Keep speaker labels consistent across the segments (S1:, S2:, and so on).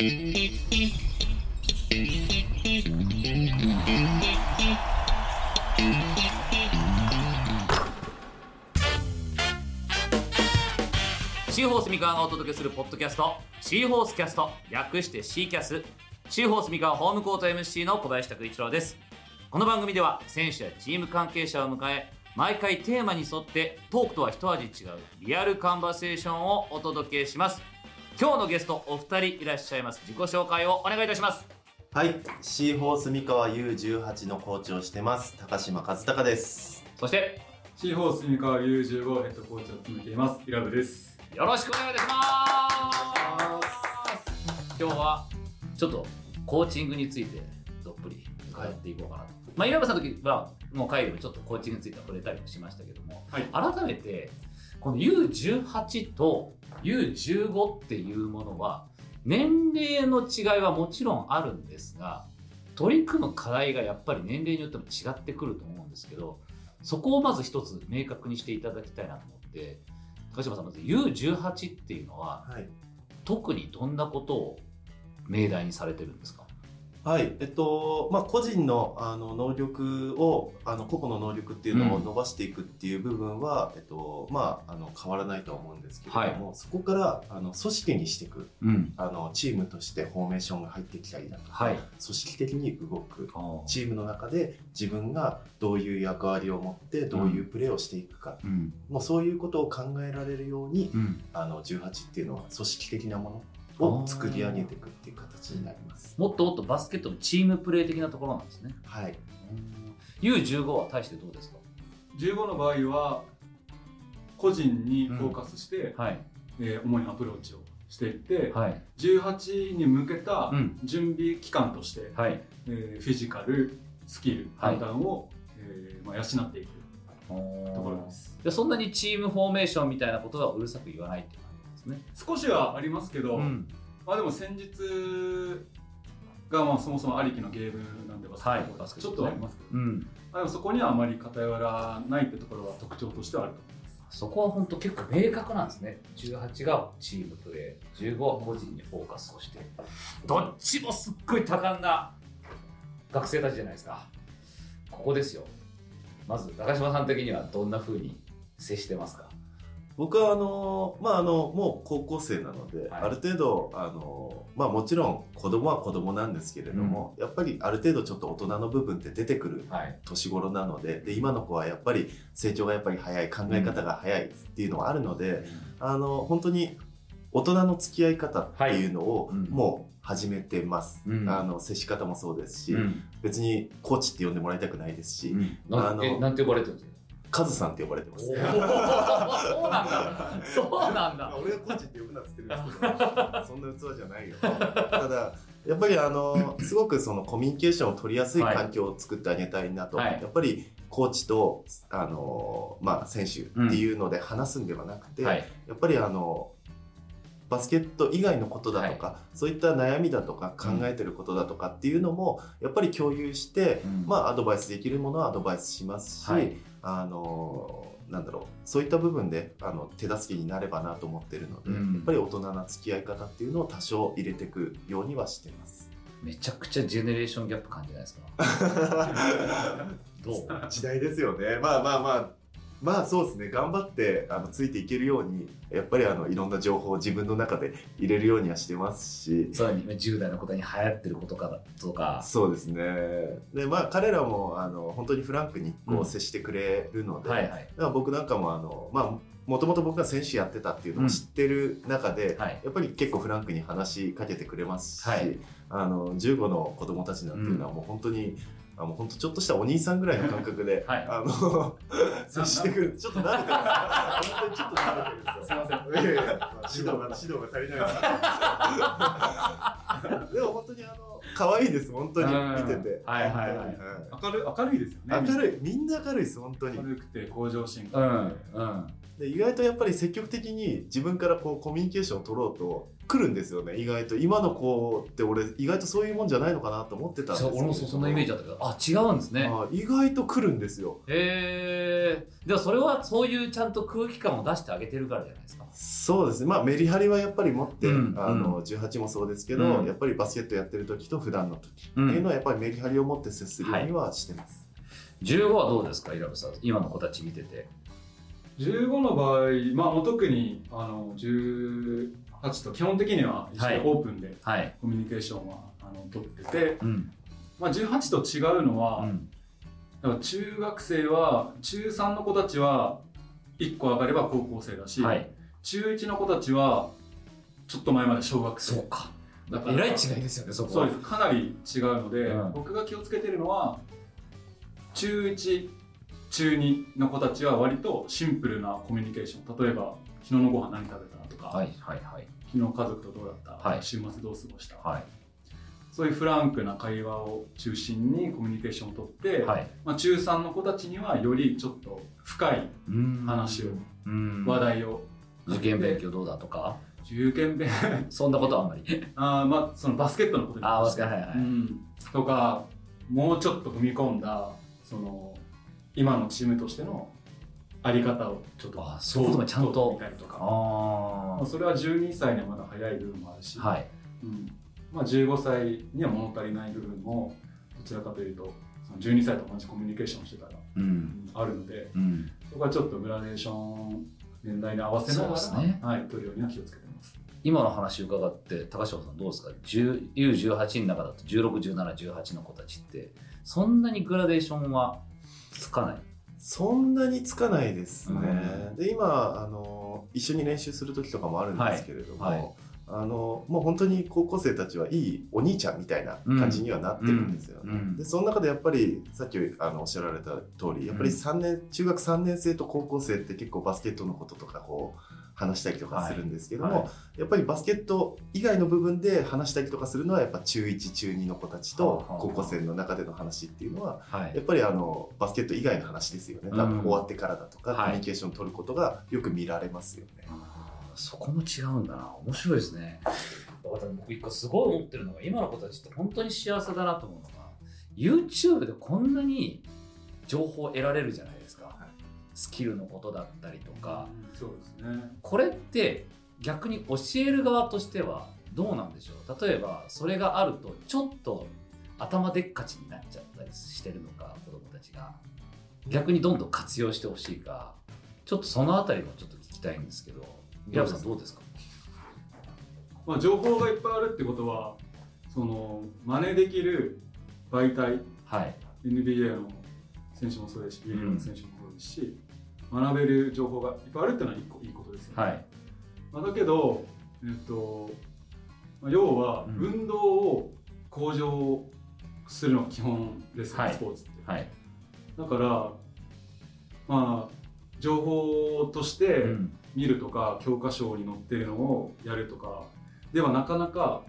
S1: シーホース三河がお届けするポッドキャスト、シーホースキャスト、略してシーキャス。シーホース三河ホームコート MC の小林拓一郎です。この番組では選手やチーム関係者を迎え、毎回テーマに沿ってトークとは一味違うリアルカンバセーションをお届けします。今日のゲストお二人いらっしゃいます。自己紹介をお願いいたします。
S2: はい、シーホース三河 U18 のコーチをしてます、高島和孝です。
S1: そして、
S3: シーホース三河 U15 ヘッドコーチを務めています、イラブです。
S1: よろしくお願いいたします今日はちょっとコーチングについてどっぷり伺っていこうかなと、まあ岩場さんの時はもう会でもちょっとコーチングについては触れたりもしましたけども、
S3: はい
S1: 改めてこの U18 と U15 っていうものは年齢の違いはもちろんあるんですが取り組む課題がやっぱり年齢によっても違ってくると思うんですけどそこをまず一つ明確にしていただきたいなと思って高島さんまず U18 っていうのは
S2: はい。
S1: 特にどんなことを命題にされてるんですか？
S2: はい、えっと、まあ、個人の、あの、能力を、あの、個々の能力っていうのを
S1: うん。
S2: 伸ばしていくっていう部分は、えっと、まあ、あの、変わらないとは思うんですけれども、
S1: は
S2: そこから、あの、組織にしていく、
S1: うん。
S2: あの、チームとしてフォーメーションが入ってきたりだとか、
S1: はい。
S2: 組織的に動く、
S1: あ
S2: チームの中で自分がどういう役割を持って、どういうプレーをしていくか、
S1: うん。
S2: もうそういうことを考えられるように、
S1: うん。
S2: あの18っていうのは組織的なものを作り上げていくっていう形になります。
S1: もっともっとバスケットのチームプレー的なところなんですね。
S2: はい。
S1: うん U15 は対してどうですか
S3: ？15の場合は、個人にフォーカスして、
S1: はい。
S3: えー主にアプローチをしていって、
S1: はい。
S3: 18に向けた
S1: うん。
S3: 準備期間として、
S1: はい。
S3: えーフィジカル、スキル、
S1: はい。
S3: 判断を、えーまあ、養っていくところです。
S1: でそんなにチームフォーメーションみたいなことはうるさく言わないっていですね。
S3: 少しはありますけど、
S1: ん。
S3: まあでも先日がまあそもそもありきのゲームなんでバスケットボール
S1: はい
S3: ちょっとはありますけど、
S1: うん。
S3: まあでもそこにはあまり偏らないってところは特徴としてはあると思います。
S1: そこは本当結構明確なんですね。18がチームプレー15は個人にフォーカスをして。どっちもすっごい多感な学生たちじゃないですか。ここですよ。まず高島さん的にはどんな風に接してますか？
S2: 僕はあの、まあ、あの、もう高校生なので、
S1: はい。
S2: ある程度、あの、まあもちろん子供は子供なんですけれども、やっぱりある程度ちょっと大人の部分って出てくる
S1: はい。
S2: 年頃なので、で、今の子はやっぱり成長がやっぱり早い、考え方が早いっていうのはあるので、あの、本当に大人の付き合い方っていうのを
S1: はい。うん。
S2: もう始めてます。
S1: うん。
S2: あの、接し方もそうですし、
S1: うん。
S2: 別にコーチって呼んでもらいたくないですし、
S1: な
S2: あの
S1: えなんて呼ばれてるんですか？
S2: カズさんって呼ばれてます。
S1: そうなんだ。そうなんだ
S2: 俺がコーチって呼ぶなっつってるんですけど、そんな器じゃないよ。ただ、やっぱりあの、すごくそのコミュニケーションを取りやすい環境を作ってあげたいなと。
S1: はい。
S2: やっぱりコーチと、あの、まあ、選手っていうので話すんではなくて、
S1: はい。
S2: やっぱりあの、バスケット以外のことだとか、そういった悩みだとか考えてることだとかっていうのも、やっぱり共有して、
S1: うん。
S2: まあ、アドバイスできるものはアドバイスしますし、
S1: はい
S2: あのなんだろうそういった部分であの手助けになればなと思ってるので、
S1: うん
S2: やっぱり大人な付き合い方っていうのを多少入れていくようにはしてます。
S1: めちゃくちゃジェネレーションギャップ感じないですか どう？
S2: 時代ですよね。まあまあまあ。まあそうですね。頑張ってあのついていけるように、やっぱりあのいろんな情報を自分の中で入れるようにはしてますし、
S1: さらに10代の子に流行ってることかとか。
S2: そうですね。で、まあ彼らもあの本当にフランクにこ
S1: うん
S2: う接してくれるので、
S1: はいはい。
S2: だから僕なんかもあの、まあ、もともと僕が選手やってたっていうのを知ってる中で、
S1: はい。
S2: やっぱり結構フランクに話しかけてくれますし、
S1: はい。
S2: あの15の子供たちなんていうのはもう本当に、あもう本当ちょっとしたお兄さんぐらいの感覚で、
S1: はい。
S2: あの 接してくる。ちょっと慣れてる。本当にちょっと慣れてるんですよ。
S3: すいません。
S2: いやいや指導が指導が足りない。です。でも本当にあの可愛いです。本当に。
S1: うん。
S2: 見てて。
S1: はいはいはい。
S2: は
S3: 明るい明るいですよね。
S2: 明るい。みんな明るいです本当に。
S3: 明るくて向上心。
S1: うん
S3: があって
S1: うん。
S2: で意外とやっぱり積極的に自分からこうコミュニケーションを取ろうと来るんですよね意外と。今の子って俺意外とそういうもんじゃないのかなと思ってたんです
S1: そう
S2: よ
S1: 俺もそそんなイメージだったけどあ違うんですね。
S2: あ意外と来るんですよ。
S1: へえでもそれはそういうちゃんと空気感を出してあげてるからじゃないですか。
S2: そうですね。まあメリハリはやっぱり持って、
S1: うん
S2: あの18もそうですけど、
S1: うん。
S2: やっぱりバスケットやってる時と普段の時って
S1: うん
S2: いうのはやっぱりメリハリを持って接するようにはしてます、
S1: 15はどうですかイラブさん今の子たち見てて。
S3: 15の場合、まあ、特にあの18と基本的には一緒に
S1: はい。
S3: オープンで
S1: はい。
S3: コミュニケーションはあの取ってて、
S1: うん。
S3: まあ、18と違うのは、
S1: うん。
S3: だから中学生は中3の子たちは1個上がれば高校生だし、
S1: はい。
S3: 中1の子たちはちょっと前まで小学生。
S1: そうか。
S3: だから
S1: えらい違いですよねそこは。
S3: そうです。かなり違うので、
S1: うん。
S3: 僕が気をつけてるのは中1中2の子たちは割とシンプルなコミュニケーション。例えば昨日のご飯何食べたとか、
S1: はいはいはい。
S3: 昨日家族とどうだった、
S1: はい。
S3: 週末どう過ごした、
S1: はい。
S3: そういうフランクな会話を中心にコミュニケーションをとって、
S1: はい。
S3: まあ、中3の子たちにはよりちょっと深い話を、
S1: うん。
S3: 話題を。
S1: 受験勉強どうだとか？
S3: 受験勉
S1: そんなことはあんまり？
S3: あーまあそのバスケットのことに
S1: あーバスケはいはい。
S3: うん、とかもうちょっと踏み込んだその今のチームとしてのあり方をちょっと
S1: あそう。ちゃんと
S3: 見たりとか。
S1: あ
S3: まあ、それは12歳にはまだ早い部分もあるし、
S1: あはい。
S3: うん。まあ、15歳には物足りない部分もどちらかというとその12歳と同じコミュニケーションをしてたら、
S1: う
S3: うん。んあるので
S1: うん。
S3: そこはちょっとグラデーション年代に合わせながら、
S1: ね。
S3: はい、取るようには気をつけてます。
S1: 今の話伺って高島さんどうですか？10 U18 の中だと161718の子たちってそんなにグラデーションはつかない？
S2: そんなにつかないですね、
S1: うん。
S2: で今あの一緒に練習する時とかもあるんですけれども、
S1: はい。はい
S2: あのもう本当に高校生たちはいいお兄ちゃんみたいな感じにはなってるんですよね。
S1: うん。うん。
S2: でその中でやっぱりさっきあのおっしゃられた通りやっぱり3年、中学3年生と高校生って結構バスケットのこととかこう話したりとかするんですけども、
S1: はい。
S2: やっぱりバスケット以外の部分で話したりとかするのはやっぱ中1中2の子たちと高校生の中での話っていうのは
S1: はい。
S2: やっぱりあのバスケット以外の話ですよね、多分
S1: うん
S2: 終わってからだとか、
S1: はい。
S2: コミュニケーション取ることがよく見られますよね。
S1: そこも違うんだな。面白いですね。僕一個すごい思ってるのが今の子たちって本当に幸せだなと思うのが YouTube でこんなに情報を得られるじゃないですか、スキルのことだったりとか、
S3: そうですね。
S1: これって逆に教える側としてはどうなんでしょう？例えばそれがあるとちょっと頭でっかちになっちゃったりしてるのか？子供たちが。逆にどんどん活用してほしいか？ちょっとそのあたりもちょっと聞きたいんですけど。宮部さんどうですか？
S3: まあ、情報がいっぱいあるってことはその真似できる媒体。
S1: はい。
S3: NBA の選手もそうですし B リーグの選手もそうですし、学べる情報がいっぱいあるっていうのは一個いいことですよね、
S1: はい。
S3: まあ、だけど、えっとまあ、要は
S1: うん。
S3: 運動を向上するのが基本ですよね、
S1: はい。
S3: スポーツって。
S1: はい、
S3: だからまあ情報として
S1: うん。
S3: 見るとか、教科書に載ってるのをやるとかではなかなか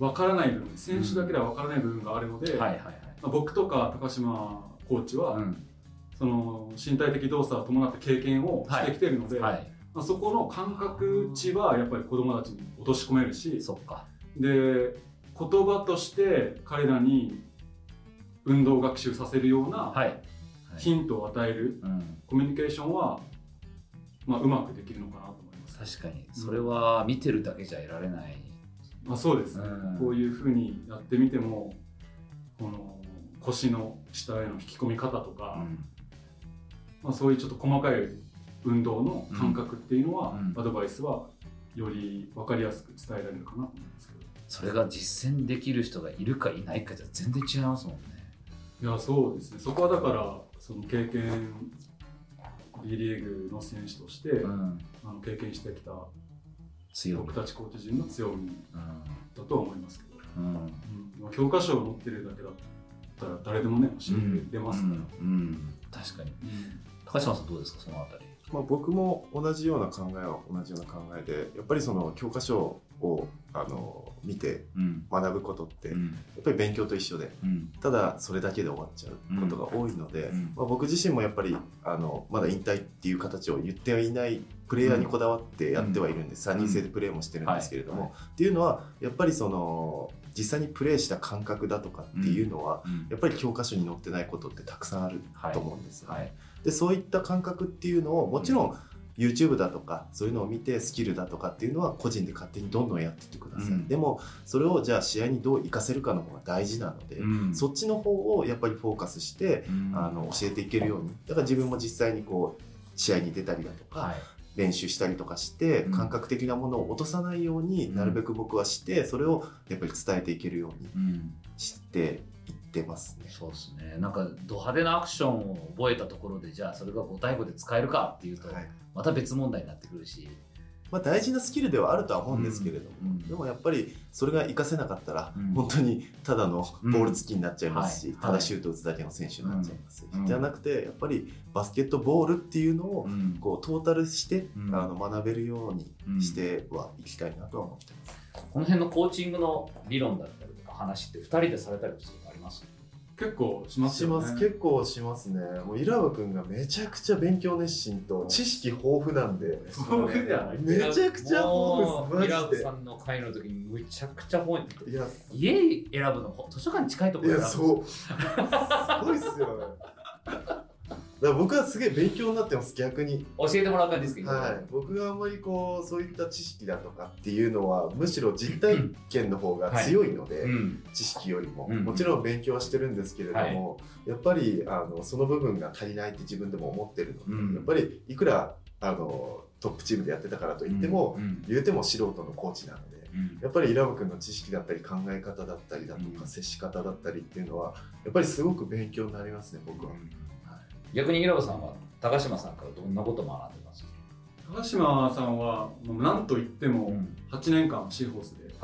S3: わからない部分選手だけではわからない部分があるので、
S1: はいはい
S3: まあ、僕とか高島コーチは、
S1: はいうん
S3: その身体的動作を伴った経験をしてきてるので、
S1: はい。
S3: まあ、そこの感覚値はやっぱり子どもたちに落とし込めるし
S1: そっか。
S3: で言葉として彼らに運動学習させるような
S1: はい、はい。
S3: ヒントを与える
S1: うん、
S3: コミュニケーションは、まあ、うまくできるのかなと思います。
S1: 確かに。それは見てるだけじゃ得られない、
S3: まあ、そうです。ね、
S1: うん。
S3: こういうふうにやってみてもこの腰の下への引き込み方とか、
S1: うん
S3: まあ、そういうちょっと細かい運動の感覚っていうのは、
S1: うん。
S3: アドバイスはより分かりやすく伝えられるかなと思いますけど。
S1: それが実践できる人がいるかいないかじゃ全然違いますもんね。
S3: いやそうですね。そこはだからその経験 B リーグの選手として、
S1: うん。
S3: あの経験してきた僕たちコーチ陣の強み
S1: うん。
S3: だとは思いますけど、
S1: うん。
S3: 教科書を持ってるだけだったら誰でもね教えてますから、
S1: うん。うん。確かに高島さんどうですかそのあたり？
S2: まあ、僕も同じような考えは同じような考えでやっぱりその教科書をあの見て
S1: うん。
S2: 学ぶことって、や
S1: うん。
S2: っぱり勉強と一緒で
S1: うん。
S2: ただそれだけで終わっちゃうことが多いので、
S1: うん。
S2: まあ、僕自身もやっぱりあのまだ引退っていう形を言ってはいないプレイヤーにこだわってやってはいるんです、3人制でプレーもしてるんですけれども、
S1: はい。
S2: っていうのはやっぱりその実際にプレーした感覚だとかっていうのは、
S1: うん。
S2: やっぱり教科書に載ってないことってたくさんある
S1: はい
S2: と思うんですよ。ね、
S1: はい
S2: でそういった感覚っていうのをもちろん YouTube だとかそういうのを見てスキルだとかっていうのは個人で勝手にどんどんやっていってください、
S1: うん。
S2: でもそれをじゃあ試合にどう活かせるかの方が大事なので、
S1: うん。
S2: そっちの方をやっぱりフォーカスして、
S1: うん。
S2: あの教えていけるように。だから自分も実際にこう試合に出たりだとか、
S1: はい。
S2: 練習したりとかして
S1: うん。
S2: 感覚的なものを落とさないように
S1: うん。
S2: なるべく僕はしてそれをやっぱり伝えていけるように
S1: うん。
S2: していってますね。
S1: そうですね。なんかド派手なアクションを覚えたところでじゃあそれが5対5で使えるかっていうと
S2: はい。
S1: また別問題になってくるし、
S2: まあ、大事なスキルではあるとは思うんですけれども、
S1: うんうん。
S2: でもやっぱりそれが活かせなかったら、
S1: うん。
S2: 本当にただのボール付きになっちゃいますし、
S1: うん。はい。
S2: ただシュート打つだけの選手になっちゃいますじゃなくてやっぱりバスケットボールっていうのを
S1: うん。
S2: こうトータルして、
S1: うん。
S2: あの学べるようにしてはいきたいなとは思ってます。
S1: この辺のコーチングの理論だったりとか話って2人でされたりするります。
S3: 結構しますよね。
S2: します。結構しますね。もうイラブ君がめちゃくちゃ勉強熱心と知識豊富なんで。
S3: 豊富ではない？
S2: めちゃくちゃ豊富です。
S1: もう
S2: マジで。
S1: ミラブさんの会の時にむちゃくちゃ本に
S2: いや
S1: 家選ぶの図書館に近いところ
S2: いやそう。すごいっすよねだから僕はすげえ勉強になってます逆に。
S1: 教えてもらう感じですけど、
S2: はい、僕があんまりこうそういった知識だとかっていうのはむしろ実体験の方が強いので、
S1: うん。
S2: 知識よりも、
S1: うん。
S2: もちろん勉強はしてるんですけれども、やっぱりあのその部分が足りないって自分でも思ってるので、
S1: うん。
S2: やっぱりいくらあのトップチームでやってたからといっても、
S1: うん。
S2: 言うても素人のコーチなので。
S1: うん。
S2: やっぱりイラブ君の知識だったり考え方だったりだとか、
S1: うん
S2: 接し方だったりっていうのはやっぱりすごく勉強になりますね僕は。
S1: 逆にイラブさんは高島さんからどんなことを学んでます？
S3: 高島さんはもう何と言っても
S1: ん。
S3: 8年間シーホースで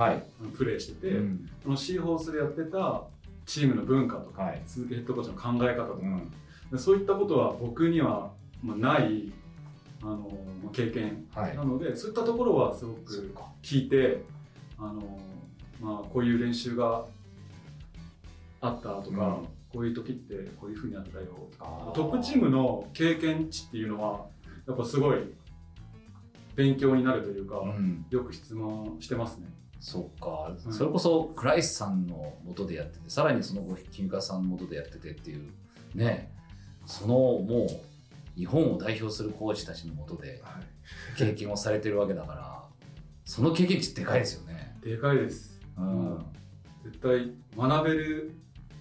S3: プレーしてて、
S1: うん。
S3: そのシーホースでやってたチームの文化とか、
S1: はい。
S3: 鈴木ヘッドコーチの考え方とか、
S1: うん。
S3: でそういったことは僕にはまあないあのまあ経験。
S1: はい。
S3: なので、そういったところはすごく聞いてあの、まあ、こういう練習があったとか、
S1: うん
S3: こういう時ってこういうふうにやったよとかトップチームの経験値っていうのはやっぱすごい勉強になるというか、
S1: うん。
S3: よく質問してますね。
S1: そっか、
S3: うん。
S1: それこそクライスさんの元でやっててさらにその後君川さんの元でやっててっていうね。そのもう日本を代表するコーチたちの元で経験をされてるわけだからその経験値でかいですよね。
S3: でかいです。
S1: うん。
S3: 絶対学べる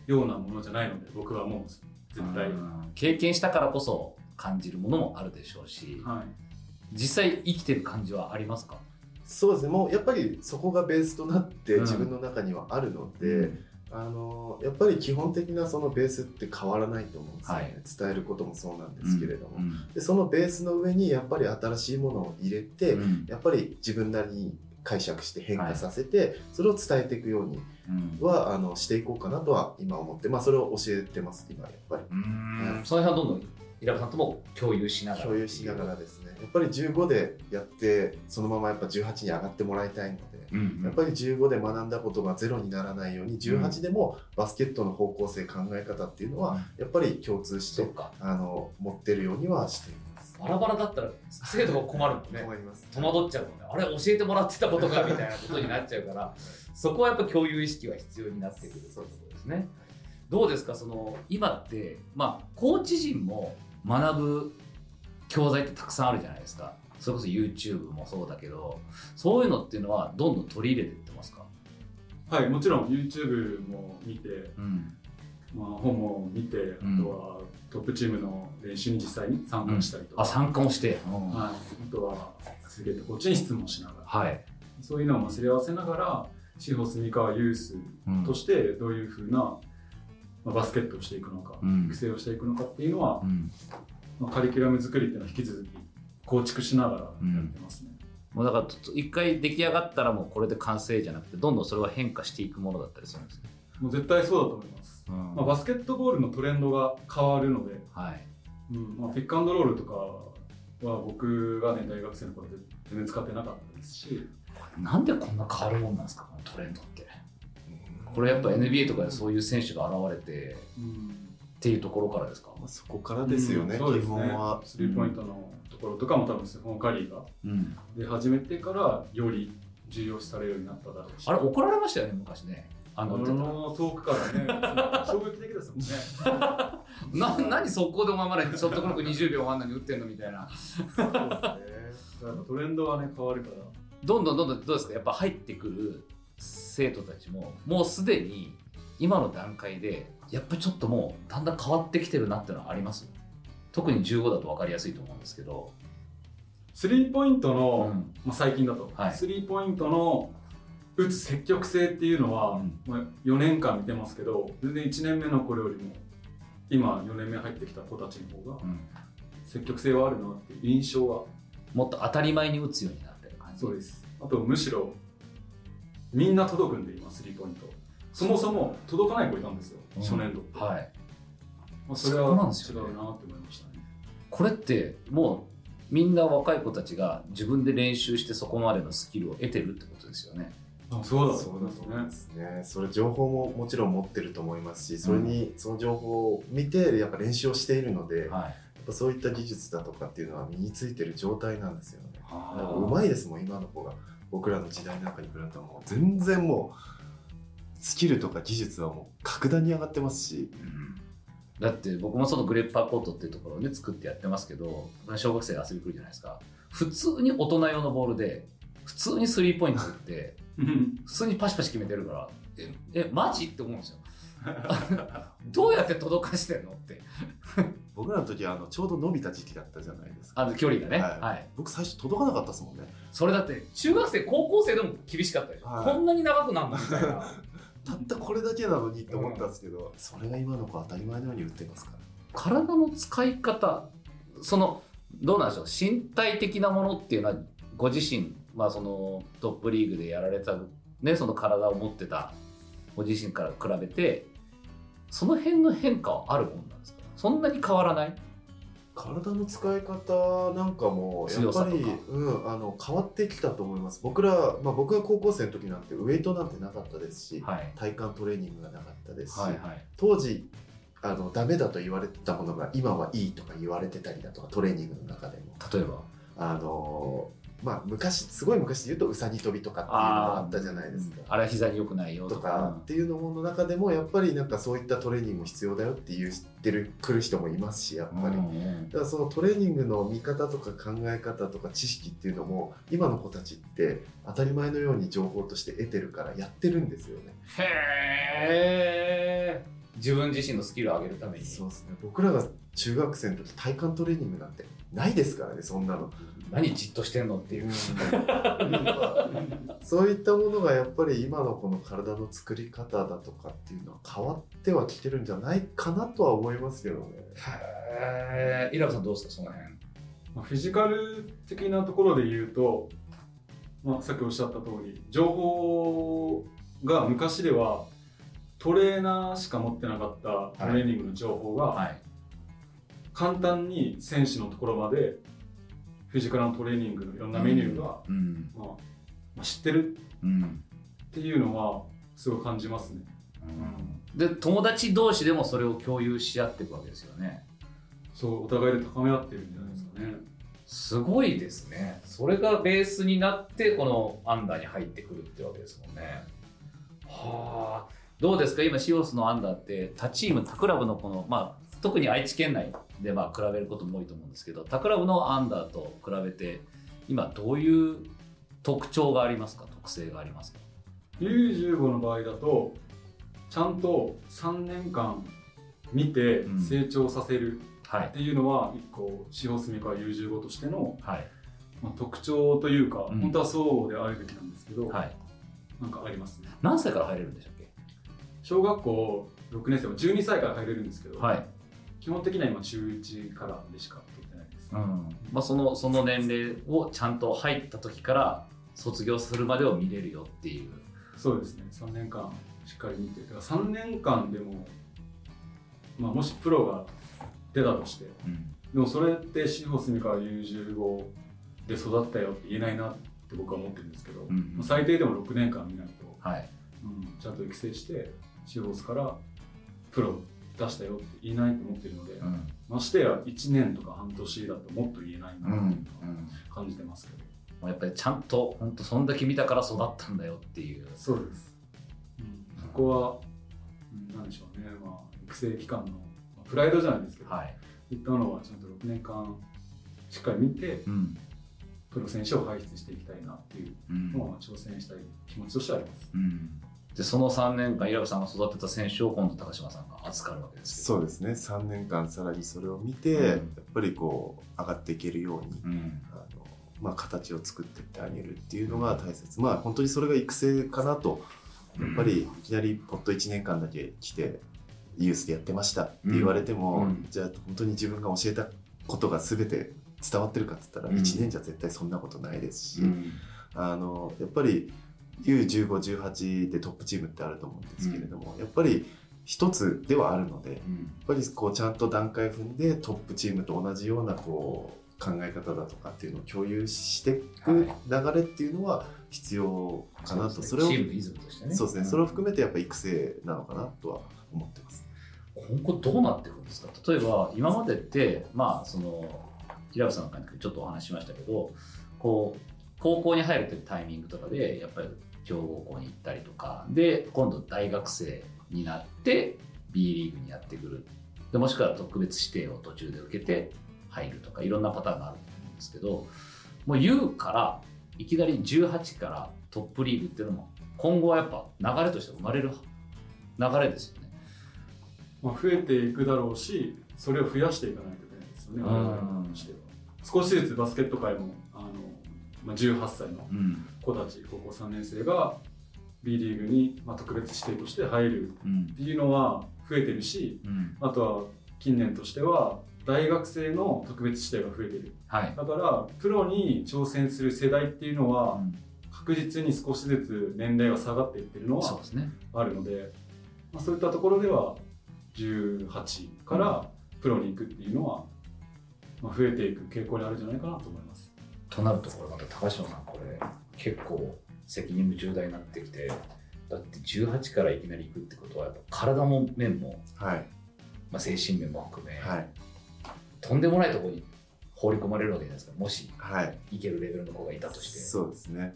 S3: ようなものじゃないので僕はもう絶対、
S1: うん経験したからこそ感じるものもあるでしょうし
S3: はい。
S1: 実際生きてる感じはありますか？
S2: そうですね。もうやっぱりそこがベースとなって
S1: うん
S2: 自分の中にはあるので、あのやっぱり基本的なそのベースって変わらないと思うんですよね、
S1: はい。
S2: 伝えることもそうなんですけれども、
S1: うん
S2: でそのベースの上にやっぱり新しいものを入れて、
S1: うん。
S2: やっぱり自分なりに解釈して変化させて、それを伝えていくように
S1: うん。
S2: はあのしていこうかなとは今思って、まあ、それを教えてます今やっぱり。
S1: うん。その辺はどんどんイラブさんとも共有しながら
S2: 共有しながらですね。やっぱり15でやってそのままやっぱ18に上がってもらいたいので、
S1: うん
S2: やっぱり15で学んだことがゼロにならないように18でもバスケットの方向性考え方っていうのはやっぱり共通して
S1: そっか。
S2: あの持ってるようにはしています。
S1: バラバラだったら生徒が困るもんね。
S2: 困ります。
S1: 戸惑っちゃうもんね。あれ教えてもらってたことかみたいなことになっちゃうからそこはやっぱ共有意識は必要になってくるということですね。どうですかその今ってまあコーチ陣も学ぶ教材ってたくさんあるじゃないですか。それこそ YouTube もそうだけどそういうのっていうのはどんどん取り入れていってますか？
S3: はいもちろん YouTube も見て、
S1: うん
S3: まあ、本も見て、
S1: ん。
S3: あとはトップチームの練習に実際に参加したりとか、
S1: あ参加もして、うん。
S3: はい、あとはすげえコーチに質問しながら。
S1: はい、
S3: そういうのをまあすり合わせながら司法住川ユース
S1: うん
S3: としてどういうふうな、まあ、バスケットをしていくのか、
S1: うん。
S3: 育成をしていくのかっていうのは、
S1: うん。
S3: まあ、カリキュラム作りっていうのは引き続き構築しながらやってますね。
S1: もうだから一回出来上がったらもうこれで完成じゃなくてどんどんそれは変化していくものだったりするんですね、
S3: もう絶対そうだと思います。
S1: うん。
S3: まあ、バスケットボールのトレンドが変わるので、
S1: はい。
S3: うん。まあ、ピックアンドロールとかは僕がね大学生の頃で全然使ってなかったですし、
S1: なんでこんな変わるもんなんですかこのトレンドって。これやっぱ NBA とかでそういう選手が現れてっていうところからですか、
S2: まあ、そこからですよね、
S3: うん、
S2: 基本は。
S3: スリーポイントのところとかも多分ステフォン・カリーが
S1: うん、
S3: 出始めてからより重要視されるようになっただろうし。
S1: あれ怒られましたよね昔ねあ
S3: あ
S1: の
S3: の遠くからね衝撃的ですもんね。
S1: な何速攻でお前までショットクロック20秒あんなに打ってんのみたいな。
S3: だからトレンドはね変わるから。
S1: どんどんどんどんどうですかやっぱ入ってくる生徒たちももうすでに今の段階でやっぱちょっともうだんだん変わってきてるなっていうのはあります？特に15だと分かりやすいと思うんですけど、
S3: スリーポイントの、
S1: うん。
S3: まあ、最近だと、
S1: はい。
S3: スリーポイントの打つ積極性っていうのは、
S1: うん。
S3: まあ、4年間見てますけど全然1年目の頃よりも今4年目入ってきた子たちの方が
S1: うん。
S3: 積極性はあるなっていう印象は
S1: もっと当たり前に打つようになってる感じ。
S3: そうです。あとむしろみんな届くんで今スリーポイント。そもそも届かない子いたんですよ、
S1: うん。
S3: 初年度
S1: はい。
S3: まあ、それは違うなって思いましたね。
S1: これってもうみんな若い子たちが自分で練習してそこまでのスキルを得てるってことですよね。
S3: あそうだ。
S2: そうだと思い
S3: ね。
S2: ますね。それ情報ももちろん持ってると思いますし、それにその情報を見てやっぱ練習をしているので、やっ
S1: はい
S2: ぱそういった技術だとかっていうのは身についてる状態なんですよね。うまいですもん今の子が。僕らの時代なんかに比べたらもう全然もうスキルとか技術はもう格段に上がってますし、
S1: だって僕もそのグレープパーコートっていうところをね作ってやってますけど小学生遊び来るじゃないですか。普通に大人用のボールで普通にスリーポイント打って普通にパシパシ決めてるからええマジ？って思うんですよ。どうやって届かしてんの？って。
S2: 僕らの時はあのちょうど伸びた時期だったじゃないですか。
S1: あの距離がね、
S2: はい。
S1: はい、
S2: 僕最初届かなかったですもんね。
S1: それだって中学生高校生でも厳しかったでしょ、
S2: はい。
S1: こんなに長くなるの？みたいな。
S2: たったこれだけなのにって思ったんですけど、それが今の子当たり前のように打ってますから。
S1: 体の使い方そのどうなんでしょう？身体的なものっていうのはご自身、まあ、そのトップリーグでやられた、ね、その体を持ってたご自身から比べてその辺の変化はあるもんなんですか？そんなに変わらない？
S2: 体の使い方なんかもやっぱりうん、あの変わってきたと思います。僕ら、まあ、僕が高校生の時なんてウエイトなんてなかったですし、
S1: はい。
S2: 体幹トレーニングがなかったですし、
S1: はいはい。
S2: 当時あのダメだと言われてたものが今はいいとか言われてたりだとかトレーニングの中でも。
S1: 例えば？
S2: あのまあ昔すごい昔で言うとうさぎ跳びとかっていうのがあったじゃないですか。
S1: あれは膝に良くないよと
S2: と
S1: か
S2: かっていうのもの中でもやっぱりなんかそういったトレーニングも必要だよって言ってる来る人もいますしやっぱり、だからそのトレーニングの見方とか考え方とか知識っていうのも今の子たちって当たり前のように情報として得てるからやってるんですよね。
S1: へえ自分自身のスキルを上げるために。
S2: そうですね。僕らが中学生の時体幹トレーニングなんてないですからねそんなの。
S1: 何じっとしてんのっていう、
S2: そういったものがやっぱり今のこの体の作り方だとかっていうのは変わってはきてるんじゃないかなとは思いますけどね。
S1: へえイラブさんどうですかその辺。
S3: まあフィジカル的なところで言うと、まあ、さっきおっしゃった通り情報が昔ではトレーナーしか持ってなかったトレーニングの情報が
S1: はい
S3: 簡単に選手のところまでフィジカルのトレーニングのいろんなメニューが、
S1: うん。
S3: まあまあ、知ってる
S1: うん
S3: っていうのはすごい感じますね。
S1: で友達同士でもそれを共有し合っていくわけですよね。
S3: そうお互いで高め合ってるんじゃないですかね。
S1: すごいですね。それがベースになってこのアンダーに入ってくるってわけですもんね。はあ。どうですか？今シオスのアンダーって他チーム他クラブのこのまあ特に愛知県内でまあ比べることも多いと思うんですけど他クラブのアンダーと比べて今どういう特徴がありますか？特性がありますか
S3: ？U15 の場合だとちゃんと3年間見て成長させる
S1: はい
S3: っていうのは一個司法住川 U15 としての、
S1: はい
S3: まあ、特徴というか、
S1: うん
S3: 本当はそうであるべきなんですけど、
S1: はい
S3: なんかありますね
S1: 何歳から入れるんでしたっけ
S3: 小学校6年生は12歳から入れるんですけど、
S1: はい
S3: 基本的には今中1からでしか取ってないです、
S1: うん。まあ、そのその年齢をちゃんと入った時から卒業するまでを見れるよっていう。
S3: そうですね。3年間しっかり見てだから3年間でも、まあ、もしプロが出たとしてでもそれって司法住川 U15 で育ったよって言えないなって僕は思ってるんですけど、
S1: うん
S3: まあ最低でも6年間見ないと、
S1: はい。
S3: うん、ちゃんと育成してシーホースからプロ出したよって言えないと思ってるので、
S1: うん。
S3: ましてや1年とか半年だともっと言えないな
S1: うん
S3: っていうのは感じてますけど、
S1: もうやっぱりちゃん。と本当そん。だけ見たから育ったん。だよっていう
S3: そうです、うん、そこは、うん、なん。でしょうね、まあ、育成機関のまあプライドじゃないですけど、
S1: はい、
S3: いったのはちゃん。と6年間しっかり見て
S1: うん。
S3: プロ選手を輩出していきたいなっていう
S1: うん。
S3: のは挑戦したい気持ちとしてはあります。
S1: うん、でその3年間、イラブさんが育てた選手を今度、高島さんが預かるわけです
S2: そうですね。3年間さらにそれを見て、
S1: うん。
S2: やっぱりこう上がっていけるように、
S1: うん。
S2: あのまあ、形を作っていってあげるっていうのが大切。まあ本当にそれが育成かなとやっぱりいきなりポッと1年間だけ来てユースでやってましたって言われても、
S1: うん。
S2: じゃあ本当に自分が教えたことが全て伝わってるかって言ったら
S1: うん。
S2: 1年じゃ絶対そんなことないですし、
S1: うん。
S2: あのやっぱり U1518 でトップチームってあると思うんですけれども、やっぱり一つではあるのでやっぱりこうちゃんと段階踏んでトップチームと同じようなこう考え方だとかっていうのを共有していく流れっていうのは必要かなと、それを
S1: チームのイズムとしてね。
S2: そうですね、それを含めてやっぱ育成なのかなとは思ってます。
S1: 今後どうなっていくんですか？例えば今までってまあその平部さんなんかにちょっとお話ししましたけどこう高校に入るというタイミングとかでやっぱり強豪校に行ったりとか。で今度大学生になって B リーグにやってくる。でもしくは特別指定を途中で受けて入るとかいろんなパターンがあると思うんですけどもう U からいきなり18からトップリーグっていうのも今後はやっぱ流れとして生まれる流れですよね。
S3: まあ、増えていくだろうしそれを増やしていかないといけないですよね。
S1: うん。
S3: 少しずつバスケット界もまあ、18歳の
S1: うん
S3: 子たち高校3年生が B リーグに、まあ、特別指定として入る
S1: うん。
S3: っていうのは増えてるし
S1: うん。
S3: あとは近年としては大学生の特別指定が増えてる。
S1: はい。
S3: だからプロに挑戦する世代っていうのは
S1: うん。
S3: 確実に少しずつ年齢が下がっていってるのは。あるので、まあ、そういったところでは18からプロに行くっていうのは、まあ、増えていく傾向にあるんじゃないかなと思います。
S1: となるとこれまた高島さんこれ結構責任も重大になってきてだって18からいきなり行くってことはやっぱ体も面も、
S2: はい、
S1: まあ、精神面も含め、
S2: はい、
S1: とんでもないところに放り込まれるわけじゃないですか。もし
S2: はい、
S1: いけるレベルの子がいたとして。
S2: そうですね。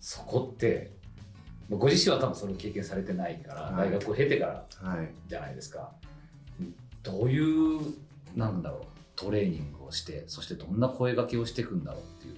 S1: そこってまあご自身は多分それを経験されてないから、
S2: はい。
S1: 大学を経てから
S2: はい。
S1: じゃないですか。どういうなんだろうトレーニングをしてそしてどんな声掛けをしていくんだろうっていう。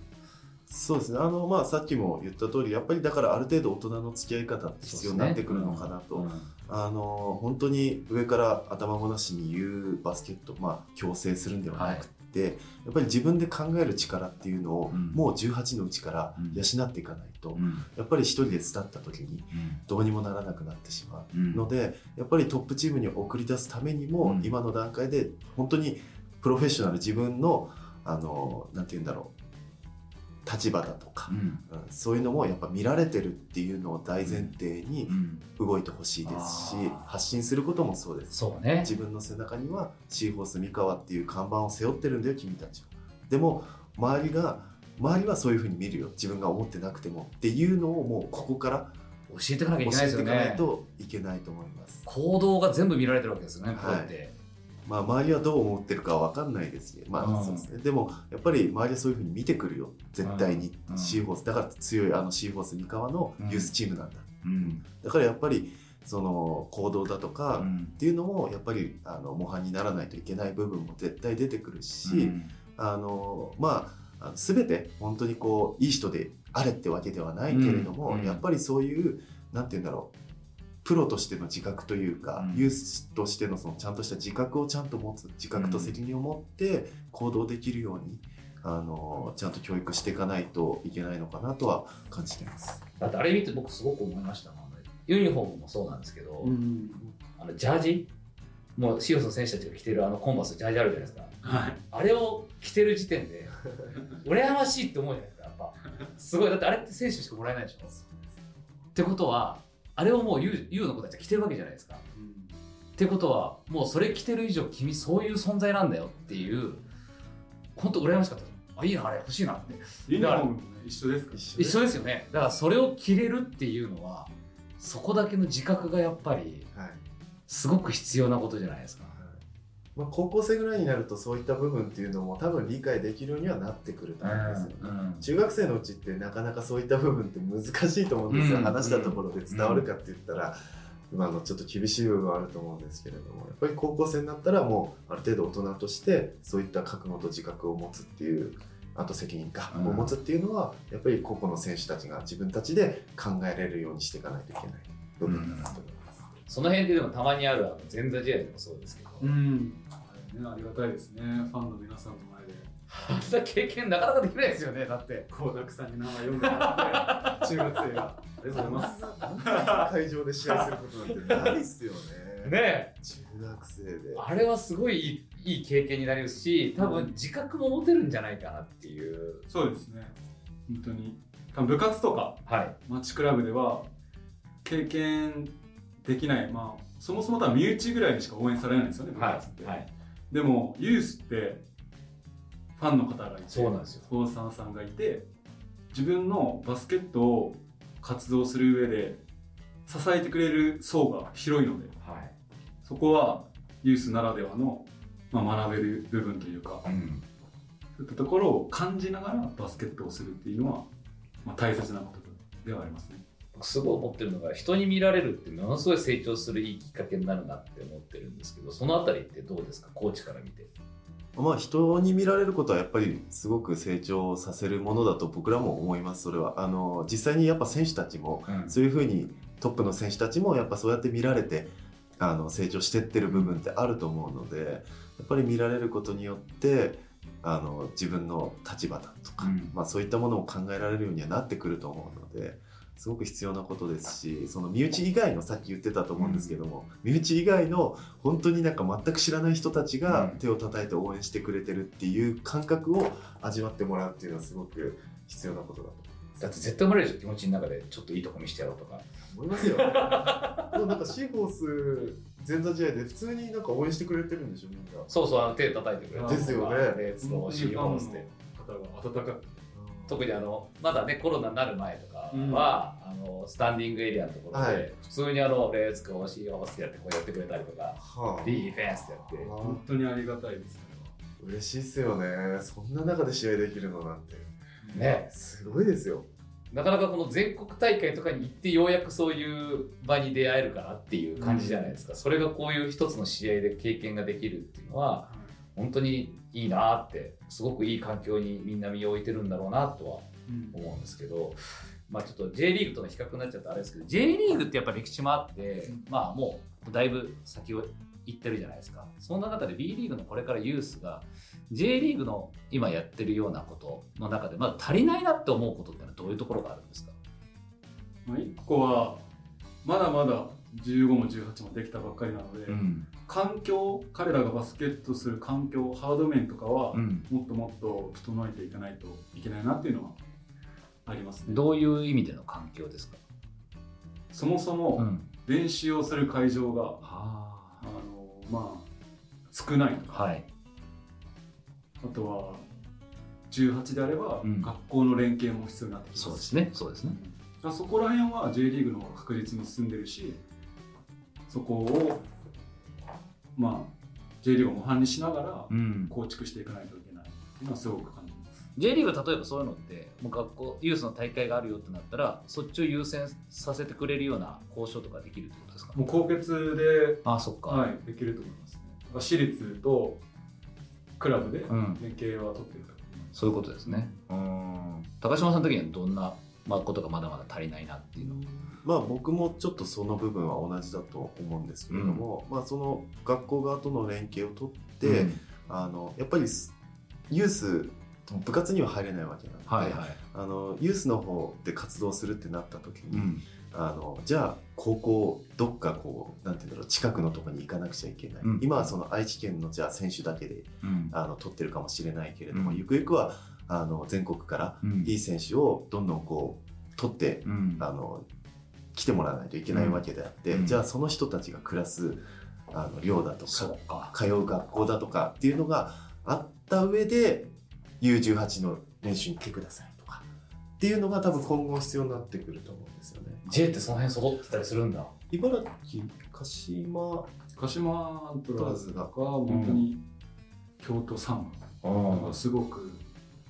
S2: そうですね。あの、まあ、さっきも言った通り、やっぱりだからある程度大人の付き合い方って必要になってくるのかなと。
S1: うん。
S2: あの、本当に上から頭ごなしに言うバスケット、まあ、強制するんではなくて、やっぱり自分で考える力っていうのを、
S1: うん。
S2: もう18のうちから
S1: うん。
S2: 養っていかないと、
S1: うん。
S2: やっぱり一人で巣立った時にどうにもならなくなってしまう。
S1: うん。
S2: のでやっぱりトップチームに送り出すためにも、
S1: うん。
S2: 今の段階で本当にプロフェッショナル自分のあのなんて言うんだろう。立場だとか。
S1: う、ん。
S2: うん。そういうのもやっぱ見られてるっていうのを大前提に
S1: うん。
S2: 動いてほしいですし、
S1: あー。
S2: 発信することもそうです。
S1: そうね。
S2: 自分の背中にはシーホース三河っていう看板を背負ってるんだよ君たちは。でも周りが周りはそういうふうに見るよ。自分が思ってなくてもっていうのをもうここから
S1: 教えていかなきゃい
S2: 教
S1: けないですよ
S2: えていかない
S1: ね
S2: といけないと思います。
S1: 行動が全部見られてるわけですよね、
S2: はい
S1: プロって
S2: まあ、周りはどう思ってるかは分かんないですけど、ま
S1: うん。
S2: あそうですね、でもやっぱり周りはそういうふうに見てくるよ。絶対に、
S1: うん。
S2: シーホース。だから強いあのシーホース三河のユースチームなんだ、
S1: うん。
S2: だからやっぱりその行動だとか
S1: うん。
S2: っていうのもやっぱりあの模範にならないといけない部分も絶対出てくるし、
S1: うん。
S2: あのまあ全て本当にこういい人であれってわけではないけれども、
S1: うん。うん。
S2: やっぱりそういうなんて言うんだろうプロとしての自覚というか、
S1: うん。
S2: ユースとしてのそのちゃんとした自覚をちゃんと持つ自覚と責任を持って行動できるように、あのちゃんと教育していかないといけないのかなとは感じてます。
S1: だってあれ見て僕すごく思いましたもん。ユニフォームもそうなんですけど、
S3: うん
S1: あのジャージもうシオスの選手たちが着てるあのコンバースジャージあるじゃないですか。
S3: はい。
S1: あれを着てる時点で 羨ましいって思うじゃないですかやっぱ。すごい。だってあれって選手しかもらえないでしょ。ってことはあれをもう U, U の子たちは着てるわけじゃないですか。ってことはもうそれ着てる以上君そういう存在なんだよっていう本当羨ましかったあいいなあれ欲しいなって。
S3: ユニフォームもね一緒ですか？
S2: 一緒
S1: ですよね。だからそれを着れるっていうのはそこだけの自覚がやっぱり
S2: はい。
S1: すごく必要なことじゃないですか
S2: まあ、高校生ぐらいになるとそういった部分っていうのも多分理解できるようにはなってくると思うんですよね。
S1: うん
S2: 中学生のうちってなかなかそういった部分って難しいと思うんですよ、
S1: うん
S2: 話したところで伝わるかって言ったら、まあ、あのちょっと厳しい部分はあると思うんですけれどもやっぱり高校生になったらもうある程度大人としてそういった覚悟と自覚を持つっていうあと責任感を持つっていうのは、やっぱり個々の選手たちが自分たちで考えれるようにしていかないといけない部分だなと思います。
S1: その辺ででもたまにあるあの前座試合でもそうですけど、
S3: うんねありがたいですね。ファンの皆さんの前で。
S1: あんな経験なかなかできないですよね。だって。
S3: 倖田さんに名前読んでもらって中学生が。ありがとうございます。
S2: 会場で試合することなんてないっすよね。
S1: ね
S2: 中学生で。
S1: あれはすごいいいいい経験になりますし多分自覚も持てるんじゃないかなっていう。
S3: そうですね。本当に。多分部活とか
S1: はい。
S3: マッチクラブでは経験できない。まあそもそも多分身内ぐらいにしか応援されないんですよね部
S1: は
S3: 活って、
S1: いはい
S3: でもユースってファンの方がいて
S1: そうなんですよ。
S3: スポンサーさんがいて自分のバスケットを活動する上で支えてくれる層が広いので
S1: はい。
S3: そこはユースならではの、まあ、学べる部分というか
S1: うん。
S3: そういったところを感じながらバスケットをするっていうのは、まあ、大切なことではありますね。
S1: 僕すごい思ってるのが人に見られるってものすごい成長するいいきっかけになるなって思ってるんですけどそのあたりってどうですかコーチから見て。
S2: まあ人に見られることはやっぱりすごく成長させるものだと僕らも思いますそれは。あの実際にやっぱ選手たちも
S1: うん。
S2: そういうふうにトップの選手たちもやっぱそうやって見られてあの成長してってる部分ってあると思うのでやっぱり見られることによってあの自分の立場だとか、
S1: うん。
S2: まあ、そういったものを考えられるようにはなってくると思うのですごく必要なことですしその身内以外のさっき言ってたと思うんですけども、身内以外の本当になんか全く知らない人たちが
S1: うん。
S2: 手を叩いて応援してくれてるっていう感覚を味わってもらうっていうのはすごく必要なことだと
S1: だって絶対生まれるでしょ気持ちの中で。ちょっといいとこ見せてやろうとか。
S2: 思いますよ。でもなんかシーホース前座試合で普通になんか応援してくれてるんでしょみんな。
S1: そうそうあの手叩いてくれる
S2: ですよね。
S1: レッツゴーシーホースって
S3: 方が温かく
S1: 特にあのまだねコロナになる前とかは、あのスタンディングエリアのところで、
S2: はい。
S1: 普通にあのレーシーホースってやってこうやってくれたりとか
S2: はあ。
S1: ディフェンスって。やって
S3: 本当にありがたいですね。
S2: 嬉しいっすよね。そんな中で試合できるのなんて。
S1: ね。
S2: すごいですよ。
S1: なかなかこの全国大会とかに行ってようやくそういう場に出会えるかなっていう感じじゃないですか、それがこういう一つの試合で経験ができるっていうのは本当にいいなってすごくいい環境にみんな身を置いてるんだろうなとは
S3: うん。
S1: 思うんですけど、まあ、ちょっと J リーグとの比較になっちゃってあれですけど J リーグってやっぱ歴史もあって、まあもうだいぶ先を行ってるじゃないですか。そんな中で B リーグのこれからユースが J リーグの今やってるようなことの中でまだ足りないなって思うことってのはどういうところがあるんですか？
S3: まあ、1個はまだまだ15も18もできたばっかりなので、
S1: ん
S3: 環境彼らがバスケットする環境ハード面とかは、
S1: うん、
S3: もっともっと整えていかないといけないなっていうのはありますね。
S1: どういう意味での環境ですか、
S3: そもそも
S1: ん、
S3: 練習をする会場が、
S1: は
S3: あ。のまあ少ないとか、
S1: はい。
S3: あとは18であれば、
S1: うん。
S3: 学校の連携も必要になってきます。
S1: そうですね。そうですね。
S3: うん。そこら辺は J リーグの方が確実に進んでるしそこをまあ J リーグを模範にしながら
S1: うん。
S3: 構築していかないといけないっていうのはすごく感じます。
S1: J リーグ例えばそういうのってもう学校ユースの大会があるよってなったらそっちを優先させてくれるような交渉とかできるってことですか？
S3: もう高血
S1: あそっか、
S3: で、はい、できると思いますね。私立とクラブで
S1: うん。
S3: 連携は取ってると思います、
S1: そういうことですね。うん。高島さんの時にはどんな、まあ、ことがまだまだ足りないなっていうの
S2: まあ僕もちょっとその部分は同じだと思うんですけれども、まあその学校側との連携を取って、
S1: うん。
S2: あのやっぱりユース部活には入れないわけなので、
S1: はいはい、
S2: あのユースの方で活動するってなった時に、
S1: うん。
S2: あのじゃあ高校どっかこうなんていうんだろう近くのところに行かなくちゃいけない、
S1: うん。
S2: 今はその愛知県のじゃあ選手だけで
S1: うん。
S2: あの取ってるかもしれないけれども、
S1: うん。
S2: ゆくゆくはあの全国から
S1: うん。
S2: いい選手をどんどんこう取って
S1: うん。
S2: あの来てもらわないといけないわけであって、
S1: うん。
S2: じゃあその人たちが暮らすあの寮だとか
S1: そうか。
S2: 通う学校だとかっていうのがあった上で U18 の練習に来てくださいとかっていうのが多分今後必要になってくると思うんですよね。
S1: J ってその辺揃ってたりするんだ。
S2: 茨城鹿島
S3: 鹿島アントラーズが。
S2: が
S3: 本当に京都サンすごく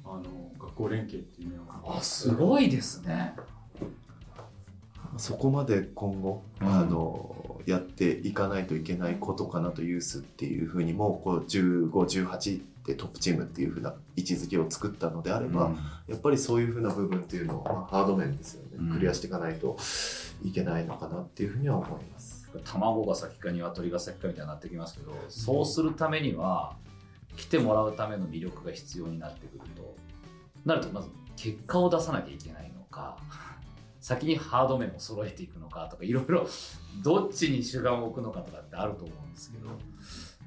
S3: あの学校連携っていうのは
S1: あすごいですね
S2: そこまで今後、
S1: うん。
S2: あのやっていかないといけないことかなとユースっていうふうにもこう1518でトップチームっていうふうな位置づけを作ったのであれば、やっぱりそういうふうな部分っていうのを、まあ、ハード面ですよね、
S1: うん。
S2: クリアしていかないといけないのかなっていうふうには思います。
S1: 卵が先か鶏が先かみたいになってきますけどそうするためには来てもらうための魅力が必要になってくるとなるとまず結果を出さなきゃいけないのか先にハード面を揃えていくのかとかいろいろ どっちに主眼を置くのかとかってあると思うんですけど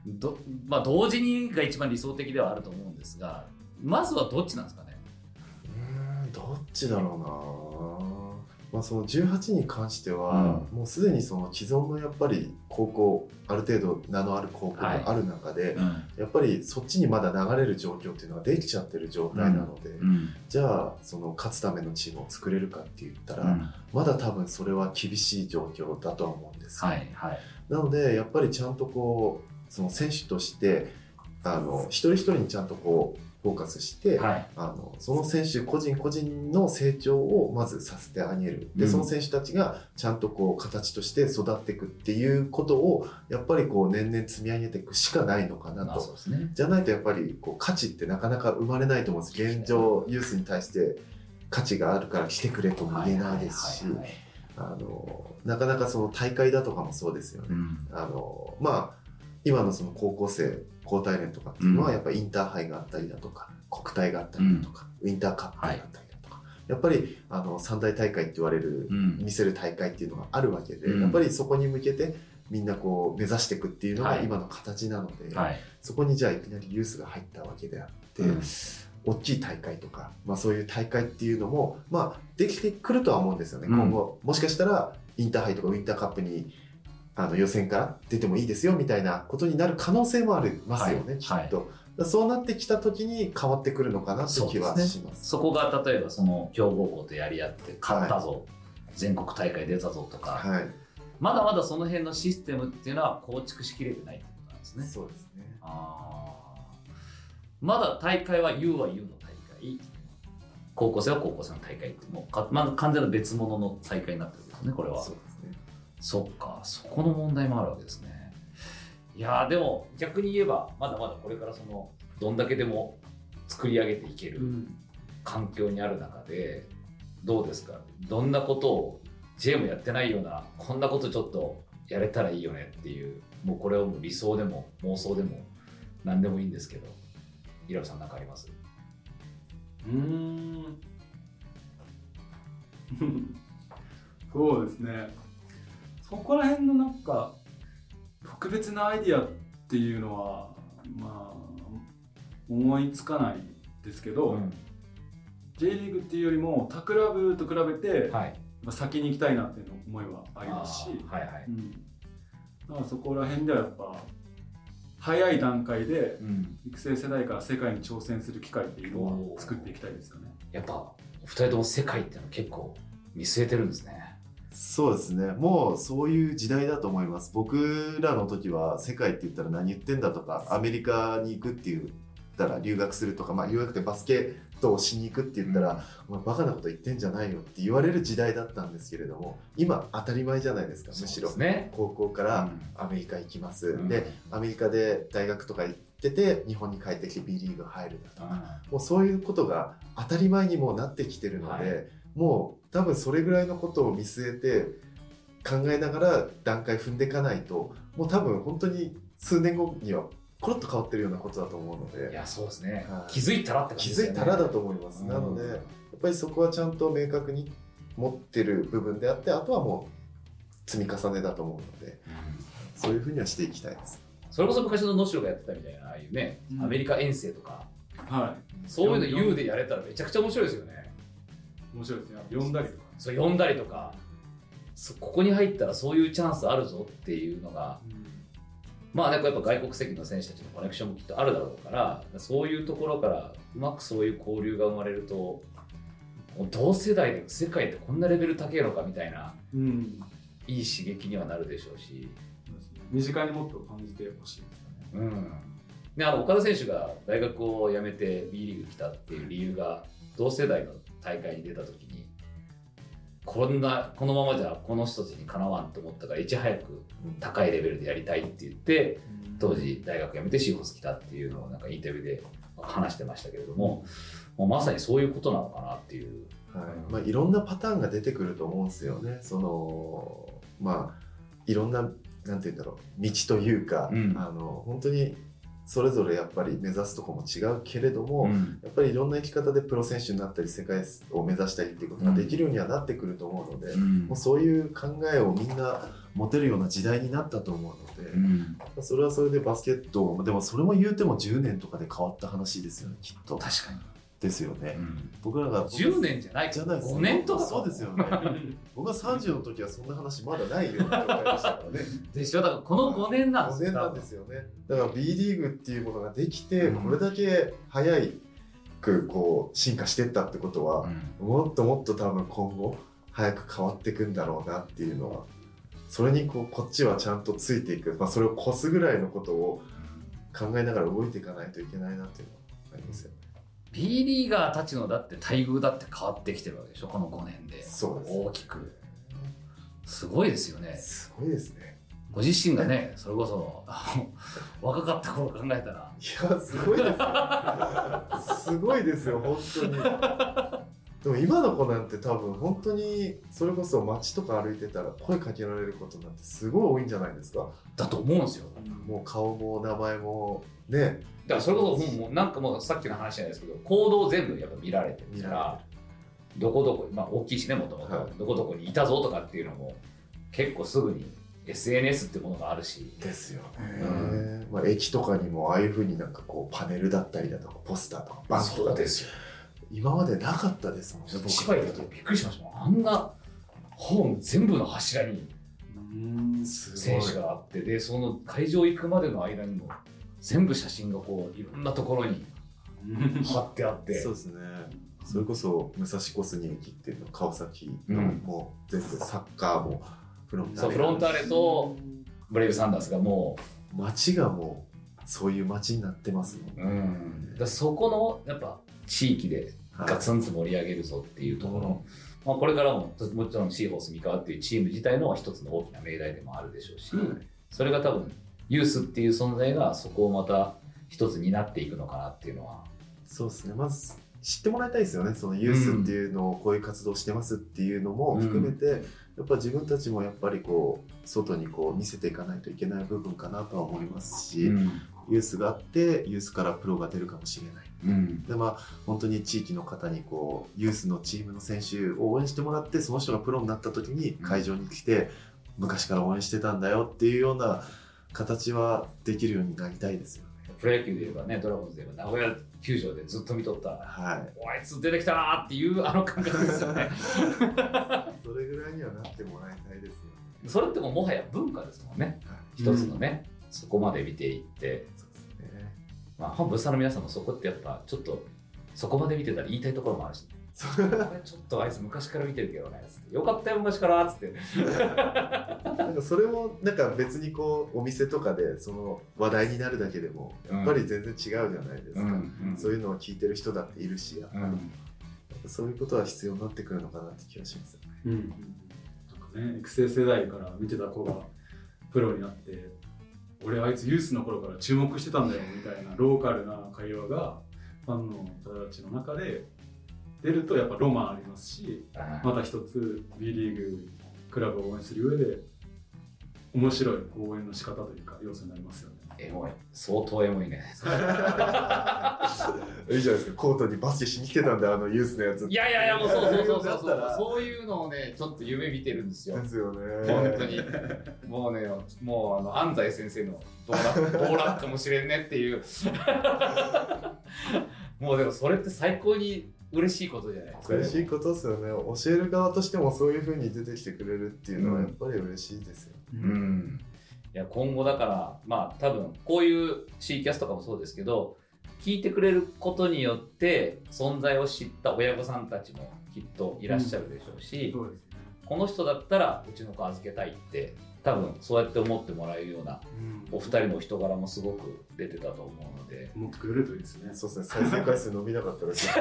S1: ど、まあ、同時にが一番理想的ではあると思うんですがまずはどっちなんですかね？
S2: うーんどっちだろうなまあその18に関しては、もうすでにその既存のやっぱり高校ある程度名のある高校がある中で、やっぱりそっちにまだ流れる状況っていうのができちゃってる状態なので、
S1: うん。
S2: じゃあその勝つためのチームを作れるかって言ったら、
S1: うん。
S2: まだ多分それは厳しい状況だとは思うんですよ、
S1: はいはい。
S2: なのでやっぱりちゃんとこうその選手としてあの一人一人にちゃんとこうフォーカスして、
S1: はい。
S2: あのその選手個人個人の成長をまずさせてあげる。で、
S1: うん。
S2: その選手たちがちゃんとこう形として育っていくっていうことをやっぱりこう年々積み上げていくしかないのかな
S1: まあ
S2: と
S1: ね。
S2: じゃないとやっぱりこう価値ってなかなか生まれないと思うんです。現状ユースに対して価値があるから来てくれとも言えないですしあのなかなかその大会だとかもそうですよね。
S1: うん。
S2: あのまあ今のその高校生交代連とかっていうのは
S1: うん。
S2: やっぱりインターハイがあったりだとか国体があったりだとか、ウインターカップがあったりだとか、やっぱりあの三大大会って言われる、
S1: うん。
S2: 見せる大会っていうのがあるわけで、
S1: うん。
S2: やっぱりそこに向けてみんなこう目指していくっていうのが
S1: はい。
S2: 今の形なので、
S1: はい。
S2: そこにじゃあいきなりユースが入ったわけであって、
S1: うん。
S2: 大きい大会とか、まあ、そういう大会っていうのも、まあ、できてくるとは思うんですよね、
S1: うん。
S2: 今後もしかしたらインターハイとかウインターカップにあの予選から出てもいいですよみたいなことになる可能性もありますよね、
S1: はい
S2: きっと、そうなってきた時に変わってくるのかなって気はします。
S1: そこが例えばその強豪校とやり合って勝ったぞ、全国大会出たぞとか、
S2: はい、
S1: まだまだその辺のシステムっていうのは構築しきれてないってことなんですね。
S2: そうですね。
S1: あー。まだ大会は U は U の大会。高校生は高校生の大会ってもうか、まあ、完全な別物の大会になってるんですねこれは。
S2: そうですね
S1: そっかそこの問題もあるわけですね。いやーでも逆に言えばまだまだこれからそのどんだけでも作り上げていける環境にある中でどうですか？どんなことを J もやってないようなこんなことちょっとやれたらいいよねっていうもうこれをもう理想でも妄想でも何でもいいんですけどイラブさん何かあります？
S3: うーん。そうですねそこら辺のなんか特別なアイディアっていうのはまあ思いつかないですけど、J リーグっていうよりも他クラブと比べて、
S1: はい。
S3: まあ、先に行きたいなっていうの思いはありますし、
S1: はいはい、
S3: うん、だからそこら辺ではやっぱ早い段階で
S1: うん、
S3: 育成世代から世界に挑戦する機会っていうのは作っていきたいですよね。
S1: やっぱお二人とも世界っていうの結構見据えてるんですね
S2: そうですね。もうそういう時代だと思います。僕らの時は世界って言ったら何言ってんだとかアメリカに行くって言ったら留学するとか、まあ、留学ってバスケットをしに行くって言ったら、お前バカなこと言ってんじゃないよって言われる時代だったんですけれども今当たり前じゃないですかむしろ。
S1: ね
S2: 高校か
S1: う
S2: ら
S1: ん
S2: アメリカ行きます、
S1: うん。
S2: でアメリカで大学とか行ってて日本に帰ってきて B リーグ入るだとか。
S1: う
S2: もうそういうことが当たり前にもうなってきてるので、
S1: はい
S2: もう多分それぐらいのことを見据えて考えながら段階踏んでいかないともう多分本当に数年後にはコロッと変わってるようなことだと思うの
S1: んい
S2: で
S1: やそうですね、
S2: はい。
S1: 気づいたらって感
S2: 気
S1: じですよね。
S2: づいたらだと思います、
S1: うん。
S2: なのでやっぱりそこはちゃんと明確に持ってる部分であってあとはもう積み重ねだと思うので
S1: うん。
S2: そういうふうにはしていきたいです。
S1: それこそ昔の能代がやってたみたいなああいうね、
S3: うん。
S1: アメリカ遠征とか。
S3: は
S1: そういうの U でやれたらめちゃくちゃ面白いですよね。
S3: い、面白いですね。呼んだりとか。
S1: そう呼んだりとか。そここに入ったらそういうチャンスあるぞっていうのが。まあね、やっぱ外国籍の選手たちのコネクションもきっとあるだろうからそういうところからうまくそういう交流が生まれるともう同世代で世界ってこんなレベル高いのかみたいな
S3: うん。
S1: いい刺激にはなるでしょうし、
S3: 身近にもっと感じてほしいですよね。
S1: うん、であの岡田選手が大学を辞めて B リーグ来たっていう理由が同世代の大会に出た時にこんなこのままじゃこの人たちにかなわんと思ったからいち早く高いレベルでやりたいって言って当時大学辞めてシーホース来たっていうのをなんかインタビューで話してましたけれどももうまさにそういうことなのかなっていう。
S2: はいまあ、いろんなパターンが出てくると思うんですよね。そのまあいろんななんて言うんだろう道というか、
S1: うん
S2: あの本当にそれぞれやっぱり目指すとこも違うけれども、
S1: うん。
S2: やっぱりいろんな生き方でプロ選手になったり世界を目指したりっていうことができるようにはなってくると思うので、
S1: うん。
S2: もうそういう考えをみんな持てるような時代になったと思うので、
S1: うん。
S2: それはそれでバスケットでもそれも言うても10年とかで変わった話ですよねきっと。
S1: 確かに、
S2: ですよね。
S1: うん。
S2: 僕らが
S1: 10年じゃない
S2: じゃないです。
S1: 5年とか
S2: そうですよね。僕が30の時はそんな話まだないような状態でしたからね。
S1: でしょ？だからこの5年なん
S2: 5
S1: ですよ
S2: 年なんですよね。だから B リーグっていうものができて、
S1: うん。
S2: これだけ早くこう進化してったってことは、もっともっと多分今後早く変わっていくんだろうなっていうのは、それにこうこっちはちゃんとついていく、まあ、それを越すぐらいのことを考えながら動いていかないといけないなっていうのはありますよね。
S1: B リーガーたちのだって待遇だって変わってきてるわけでしょこの5年で
S2: そうです
S1: 大きくすごいですよね
S2: すごいですね。
S1: ご自身がねそれこそ若かった頃考えたら
S2: いや、すごいですよ。すごいですよ、本当に。でも今の子なんて多分本当にそれこそ街とか歩いてたら声かけられることなんてすごい多いんじゃないですか。
S1: だと思うんですよ
S2: もう顔も名前もね、
S1: だからそれこそもうなんかもうさっきの話じゃないですけど行動全部やっぱ見られてるからどこどこまあ大きいしねもともと
S2: はい。
S1: どこどこにいたぞとかっていうのも結構すぐに SNS ってものがあるし。
S2: ですよ
S1: う
S2: ね。まあ駅とかにもああいうふうになんかこうパネルだったりだとかポスターとかバンとか。
S1: そうですよ。
S2: 今までなかったですもんね。僕
S1: 千葉行った時びっくりしましたあんなホーム全部の柱に選手があってでその会場行くまでの間にも全部写真がこういろんなところに貼ってあって。
S2: そうですね。それこそ武蔵小杉駅っていうの川崎の
S1: うん
S2: もう全部サッカーもフロンターレ
S1: そうフロンターレとブレイブサンダースがも
S2: 街がもうそういう街になってますもん。
S1: う、うん、だそこのやっぱ地域で
S2: はい。
S1: ガツンと盛り上げるぞっていうところ、まあ、これからももちろんシーホース三河っていうチーム自体の一つの大きな命題でもあるでしょうし、それが多分ユースっていう存在がそこをまた一つになっていくのかなっていうのは。
S2: そうですね。まず知ってもらいたいですよね。そのユースっていうのをこういう活動してますっていうのも含めて、やっぱ自分たちもやっぱりこう外にこう見せていかないといけない部分かなとは思いますし、
S1: うん。
S2: ユースがあってユースからプロが出るかもしれない。
S1: うん。
S2: でまあ本当に地域の方にこうユースのチームの選手を応援してもらってその人がプロになった時に会場に来て、昔から応援してたんだよっていうような形はできるようになりたいですよね。
S1: プロ野球で言えばねドラゴンズで言えば名古屋球場でずっと見とった
S2: はい。
S1: おあいつ出てきたなっていうあの感覚ですよね
S2: それぐらいにはなってもらいたいですよね。
S1: それってもうもはや文化ですもんね
S2: はい。
S1: 一つのね、そこまで見ていって
S2: そうですね。
S1: まあ本部さんの皆さんもそこってやっぱちょっとそこまで見てたら言いたいところもあるし、
S2: そ
S1: れ ちょっとあいつ昔から見てるけどね。つってよかったよ昔からっつって。
S2: なんかそれもなんか別にこうお店とかでその話題になるだけでもやっぱり全然違うじゃないですか、
S1: うん
S2: そういうのを聞いてる人だっているしやっぱり
S1: うん。
S2: そういうことは必要になってくるのかなって気がしますよね。
S3: うん。なんかね育成世代から見てた子がプロになって俺あいつユースの頃から注目してたんだよみたいなローカルな会話がファンの方たちの中で出るとやっぱロマンありますしまた一つ B リーグクラブを応援する上で面白い応援の仕方というか要素になりますよね。
S1: エモい。相当エモいね。
S2: いいじゃないです。かコートにバスケしに来てたんであのユースのやつ。
S1: いやいやいやもうそうそうそうそう
S2: だったら
S1: そういうのをねちょっと夢見てるんですよ。
S2: ですよね。
S1: 本当に。もうねもうあの安西先生の道楽道楽かもしれんねっていう。もうでもそれって最高に嬉しいことじゃないですか。
S2: 嬉しいことですよね。教える側としてもそういうふうに出てきてくれるっていうのは
S3: うん。
S2: やっぱり嬉しいですよ、
S1: うん。いや今後だからまあ多分こういう C キャスとかもそうですけど聞いてくれることによって存在を知った親御さんたちもきっといらっしゃるでしょうし、
S3: そうですね。
S1: この人だったらうちの子預けたいって多分そうやって思ってもらえるようなお二人の人柄もすごく出てたと思うので
S3: 持ってくれるといいですね
S2: そうですね、再生回数伸びなかったです。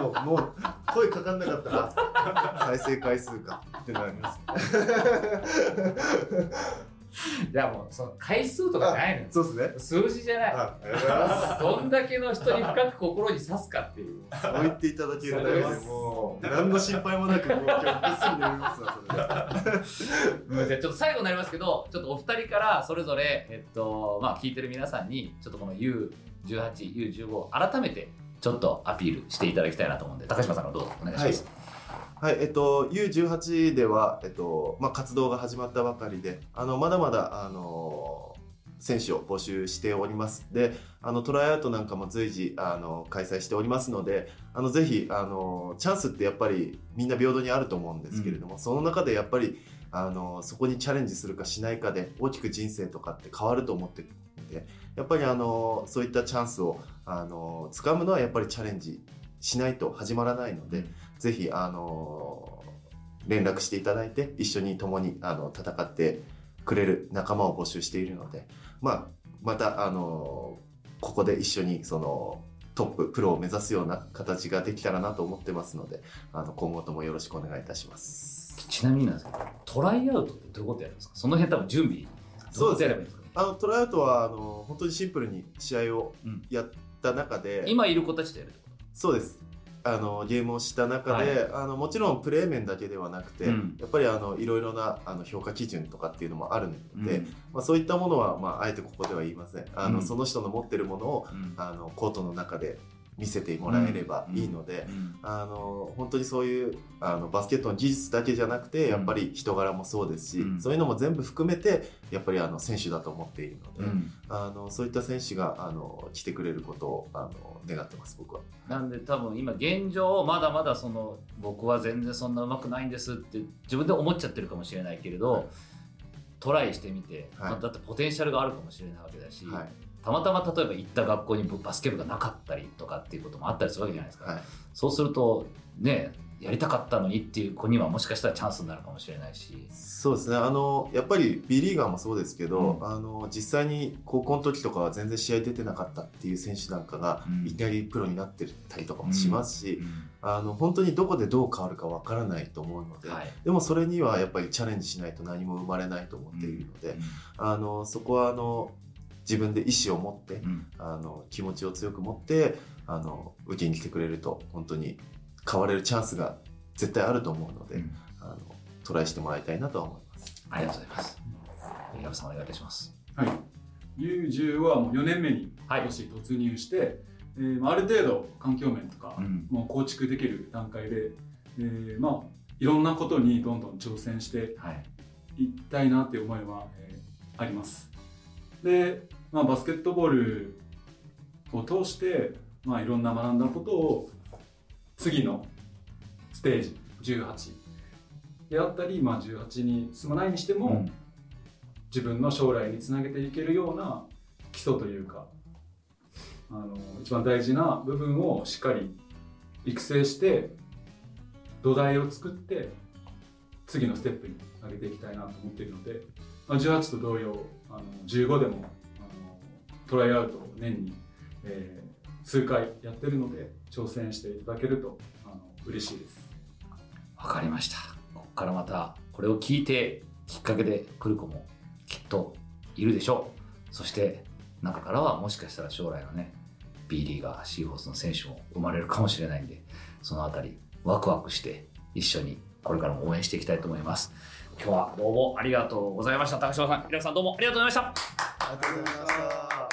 S2: もう、もう、声かかんなかったら、再生回数かってなります。
S1: じゃあもうその回数とかないのよ
S2: そうですね。
S1: 数字じゃない
S2: あ、ありがとうございます。
S1: どんだけの人に深く心に刺すかっていう
S2: そう言っていただけるだけでもう、何の心配もなく、もう今日ぐっすり眠りますわ、それで。
S1: じゃあちょっと最後になりますけどちょっとお二人からそれぞれ、えっとまあ、聞いてる皆さんにちょっとこの U18U15 改めてちょっとアピールしていただきたいなと思うんで高島さんがどうぞお願いします、
S2: はい、えっと、U18 では、えっと、まあ、活動が始まったばかりで、あの、まだまだ、あの、選手を募集しております。で、あの、トライアウトなんかも随時、あの、開催しておりますので、あの、ぜひ、あの、チャンスってやっぱりみんな平等にあると思うんですけれども、その中でやっぱり、あの、そこにチャレンジするかしないかで、大きく人生とかって変わると思ってるので、やっぱりあの、そういったチャンスを、あの、掴むのはやっぱりチャレンジしないと始まらないので、ぜひ、あの連絡していただいて、一緒に共に、あの、戦ってくれる仲間を募集しているので、まあ、また、あのここで一緒に、その、トップ、プロを目指すような形ができたらなと思ってますので、あの、今後ともよろしくお願いいたします。
S1: ちなみになんですけどトライアウトってどういうことやるんですか？その辺多分準備どうやればいいんですか？
S2: あの、トライアウトは、あの、本当にシンプルに試合を
S1: うん。
S2: やった中で、
S1: 今いる子たちとやるってこ
S2: そうです。あのゲームをした中で、あのもちろんプレー面だけではなくて、
S1: うん。
S2: やっぱりあのいろいろなあの評価基準とかっていうのもあるので、
S1: とうん。
S2: まあ、そういったものは、まあ、あえてここでは言いません。あの、
S1: うん。
S2: その人の持ってるものを
S1: うん。
S2: あのコートの中で見せてもらえればいいので、
S1: うん。
S2: あの本当にそういうあのバスケットの技術だけじゃなくてやっぱり人柄もそうですし、
S1: うん。
S2: そういうのも全部含めてやっぱりあの選手だと思っているので、
S1: うん。
S2: あのそういった選手があの来てくれることをあの願ってます僕は。
S1: なんで多分今現状まだまだその僕は全然そんな上手くないんですって自分で思っちゃってるかもしれないけれど、
S2: はい。
S1: トライしてみて、
S2: はい。
S1: まあだってポテンシャルがあるかもしれないわけだし、
S2: はい
S1: たまたま例えば行った学校にバスケ部がなかったりとかっていうこともあったりするわけじゃないですか、
S2: はい。
S1: そうするとねやりたかったのにっていう子にはもしかしたらチャンスになるかもしれないし、
S2: そうですね。あのやっぱり B リーガーもそうですけど、
S1: うん。
S2: あの実際に高校の時とかは全然試合出てなかったっていう選手なんかが、
S1: うん。
S2: いきなりプロになってたりとかもしますし、
S1: うん。
S2: あの本当にどこでどう変わるかわからないと思うので、
S1: はい。
S2: でもそれにはやっぱりチャレンジしないと何も生まれないと思っているので、あのそこはあの自分で意思を持って、
S1: うん。
S2: あの気持ちを強く持ってあの受けに来てくれると本当に変われるチャンスが絶対あると思うので、
S1: うん。
S2: あのトライしてもらいたいなとは思います。
S1: ありがとうございます。矢部さんお願いいたします。
S3: はい、U10 はもう4年目に
S1: はい。
S3: 今年突入して、えーまあある程度環境面とか
S1: うん。
S3: もう構築できる段階で、えーまあ、いろんなことにどんどん挑戦して
S1: はい。
S3: いきたいなっていう思いは、えーあります。で、まあ、バスケットボールを通して、まあ、いろんな学んだことを次のステージ18であったり、まあ、18に進まないにしても、
S1: うん。
S3: 自分の将来につなげていけるような基礎というかあの一番大事な部分をしっかり育成して土台を作って次のステップに上げていきたいなと思っているので、まあ、18と同様あの15でもトライアウトを年に、えー数回やってるので挑戦していただけるとあの嬉しいです。
S1: わかりました。ここからまたこれを聞いてきっかけで来る子もきっといるでしょう。そして中からはもしかしたら将来のね B リーガーシーホースの選手も生まれるかもしれないんでそのあたりワクワクして一緒にこれからも応援していきたいと思います。今日はどうもありがとうございました。高島さん平野さんどうもありがとうございました。
S2: ありがとうございました。